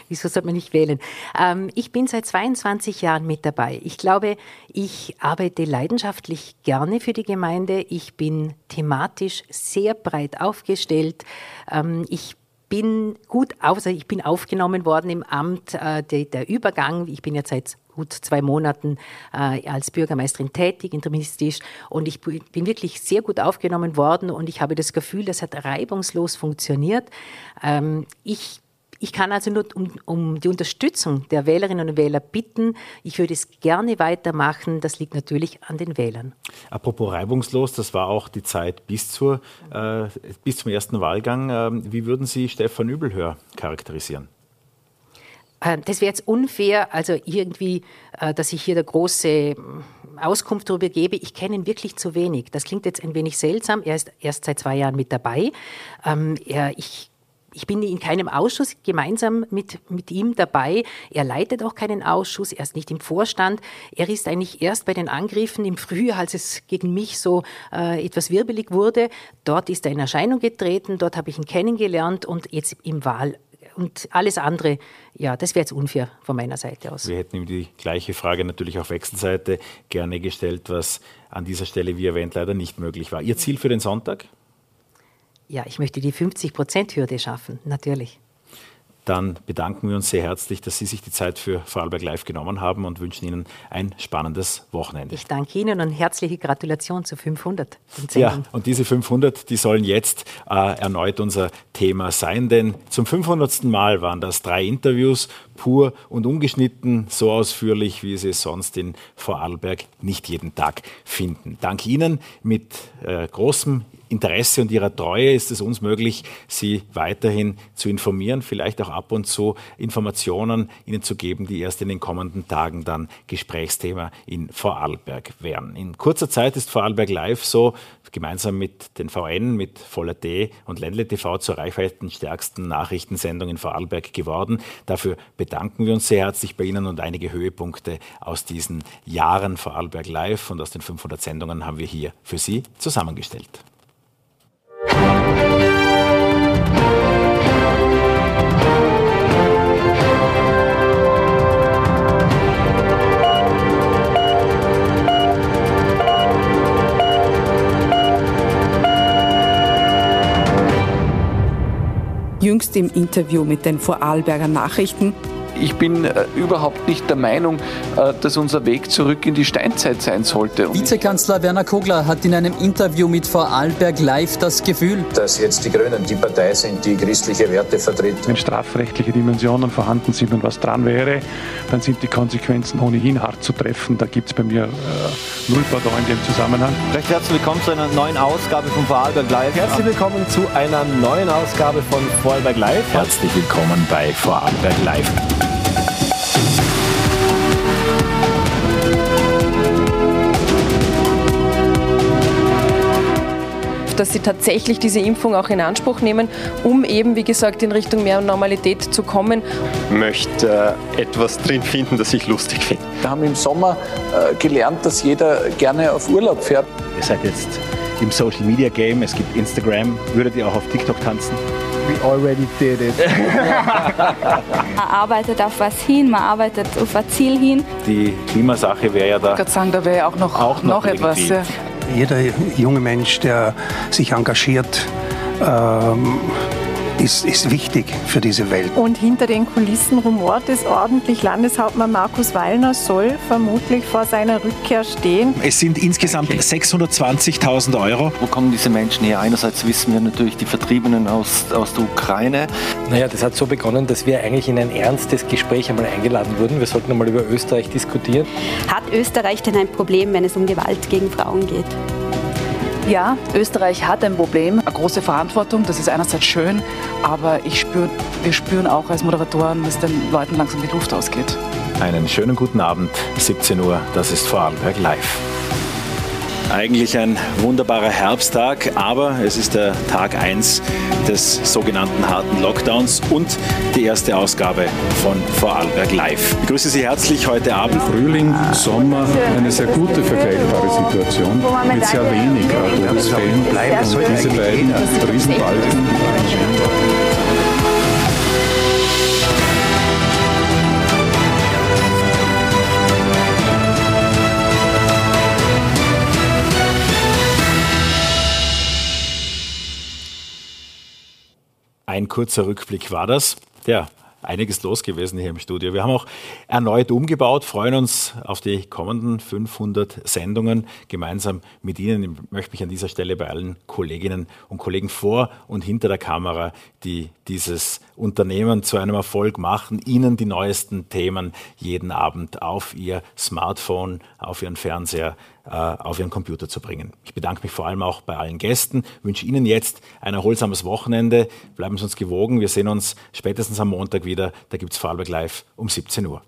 Wieso sollte man nicht wählen? Ähm, ich bin seit 22 Jahren mit dabei. Ich glaube, ich arbeite leidenschaftlich gerne für die Gemeinde. Ich bin thematisch sehr breit aufgestellt. Ähm, ich bin gut also ich bin aufgenommen worden im Amt, äh, der, der, Übergang, ich bin jetzt seit gut zwei Monaten äh, als Bürgermeisterin tätig, interministisch, und ich bin wirklich sehr gut aufgenommen worden und ich habe das Gefühl, das hat reibungslos funktioniert. Ähm, ich ich kann also nur um, um, die Unterstützung der Wählerinnen und Wähler bitten. Ich würde es gerne weitermachen. Das liegt natürlich an den Wählern. Apropos reibungslos, das war auch die Zeit bis, zur, äh, bis zum ersten Wahlgang. Äh, wie würden Sie Stefan Übelhör charakterisieren? Ähm, das wäre jetzt unfair, also irgendwie, äh, dass ich hier der große ähm, Auskunft darüber gebe. Ich kenne ihn wirklich zu wenig. Das klingt jetzt ein wenig seltsam. Er ist erst seit zwei Jahren mit dabei. Ähm, ich ich bin in keinem Ausschuss gemeinsam mit, mit ihm dabei. Er leitet auch keinen Ausschuss, er ist nicht im Vorstand. Er ist eigentlich erst bei den Angriffen im Frühjahr, als es gegen mich so äh, etwas wirbelig wurde. Dort ist er in Erscheinung getreten, dort habe ich ihn kennengelernt und jetzt im Wahl und alles andere, ja, das wäre jetzt unfair von meiner Seite aus. Wir hätten ihm die gleiche Frage natürlich auf Wechselseite gerne gestellt, was an dieser Stelle, wie erwähnt, leider nicht möglich war. Ihr Ziel für den Sonntag? Ja, ich möchte die 50-Prozent-Hürde schaffen, natürlich. Dann bedanken wir uns sehr herzlich, dass Sie sich die Zeit für Vorarlberg Live genommen haben und wünschen Ihnen ein spannendes Wochenende. Ich danke Ihnen und herzliche Gratulation zu 500. Ja, und diese 500, die sollen jetzt äh, erneut unser Thema sein, denn zum 500. Mal waren das drei Interviews pur und ungeschnitten, so ausführlich, wie Sie es sonst in Vorarlberg nicht jeden Tag finden. Dank Ihnen mit äh, großem Interesse und Ihrer Treue ist es uns möglich, Sie weiterhin zu informieren, vielleicht auch ab und zu Informationen Ihnen zu geben, die erst in den kommenden Tagen dann Gesprächsthema in Vorarlberg wären. In kurzer Zeit ist Vorarlberg Live so gemeinsam mit den VN, mit Voller T und Ländle TV zur reichweitenstärksten Nachrichtensendung in Vorarlberg geworden. Dafür bedanken wir uns sehr herzlich bei Ihnen und einige Höhepunkte aus diesen Jahren Vorarlberg Live und aus den 500 Sendungen haben wir hier für Sie zusammengestellt. Jüngst im Interview mit den Vorarlberger Nachrichten ich bin äh, überhaupt nicht der Meinung, äh, dass unser Weg zurück in die Steinzeit sein sollte. Vizekanzler Werner Kogler hat in einem Interview mit Vorarlberg Live das Gefühl, dass jetzt die Grünen die Partei sind, die christliche Werte vertritt. Wenn strafrechtliche Dimensionen vorhanden sind und was dran wäre, dann sind die Konsequenzen ohnehin hart zu treffen. Da gibt es bei mir äh, null Pardon in dem Zusammenhang. Recht herzlich willkommen zu einer neuen Ausgabe von Vorarlberg Live. Herzlich willkommen zu einer neuen Ausgabe von Vorarlberg Live. Herzlich willkommen bei Vorarlberg Live. Dass sie tatsächlich diese Impfung auch in Anspruch nehmen, um eben, wie gesagt, in Richtung mehr Normalität zu kommen. Ich möchte äh, etwas drin finden, das ich lustig finde. Wir haben im Sommer äh, gelernt, dass jeder gerne auf Urlaub fährt. Ihr seid jetzt im Social Media Game, es gibt Instagram. Würdet ihr auch auf TikTok tanzen? We already did it. man arbeitet auf was hin, man arbeitet auf ein Ziel hin. Die Klimasache wäre ja da. Ich würde sagen, da wäre ja auch noch, auch noch, noch etwas. Ja jeder junge Mensch, der sich engagiert, ähm, ist, ist wichtig für diese Welt. Und hinter den Kulissen rumort es ordentlich. Landeshauptmann Markus Wallner soll vermutlich vor seiner Rückkehr stehen. Es sind insgesamt 620.000 Euro. Wo kommen diese Menschen her? Einerseits wissen wir natürlich die Vertriebenen aus, aus der Ukraine. Naja, das hat so begonnen, dass wir eigentlich in ein ernstes Gespräch einmal eingeladen wurden. Wir sollten einmal über Österreich diskutieren. Hat Österreich denn ein Problem, wenn es um Gewalt gegen Frauen geht? Ja, Österreich hat ein Problem, eine große Verantwortung. Das ist einerseits schön, aber ich spür, wir spüren auch als Moderatoren, dass den Leuten langsam die Luft ausgeht. Einen schönen guten Abend, 17 Uhr, das ist Vorarlberg live. Eigentlich ein wunderbarer Herbsttag, aber es ist der Tag 1 des sogenannten harten Lockdowns und die erste Ausgabe von Vorarlberg Live. Ich begrüße Sie herzlich heute Abend. Frühling, Sommer, eine sehr gute vergleichbare Situation mit sehr wenig Todesfällen. Und diese beiden Riesenbalken. Ein kurzer Rückblick war das. Ja, einiges los gewesen hier im Studio. Wir haben auch erneut umgebaut, freuen uns auf die kommenden 500 Sendungen gemeinsam mit Ihnen. Ich möchte mich an dieser Stelle bei allen Kolleginnen und Kollegen vor und hinter der Kamera, die dieses Unternehmen zu einem Erfolg machen, Ihnen die neuesten Themen jeden Abend auf Ihr Smartphone, auf Ihren Fernseher äh, auf Ihren Computer zu bringen. Ich bedanke mich vor allem auch bei allen Gästen, wünsche Ihnen jetzt ein erholsames Wochenende, bleiben Sie uns gewogen, wir sehen uns spätestens am Montag wieder, da gibt es Vorarlberg Live um 17 Uhr.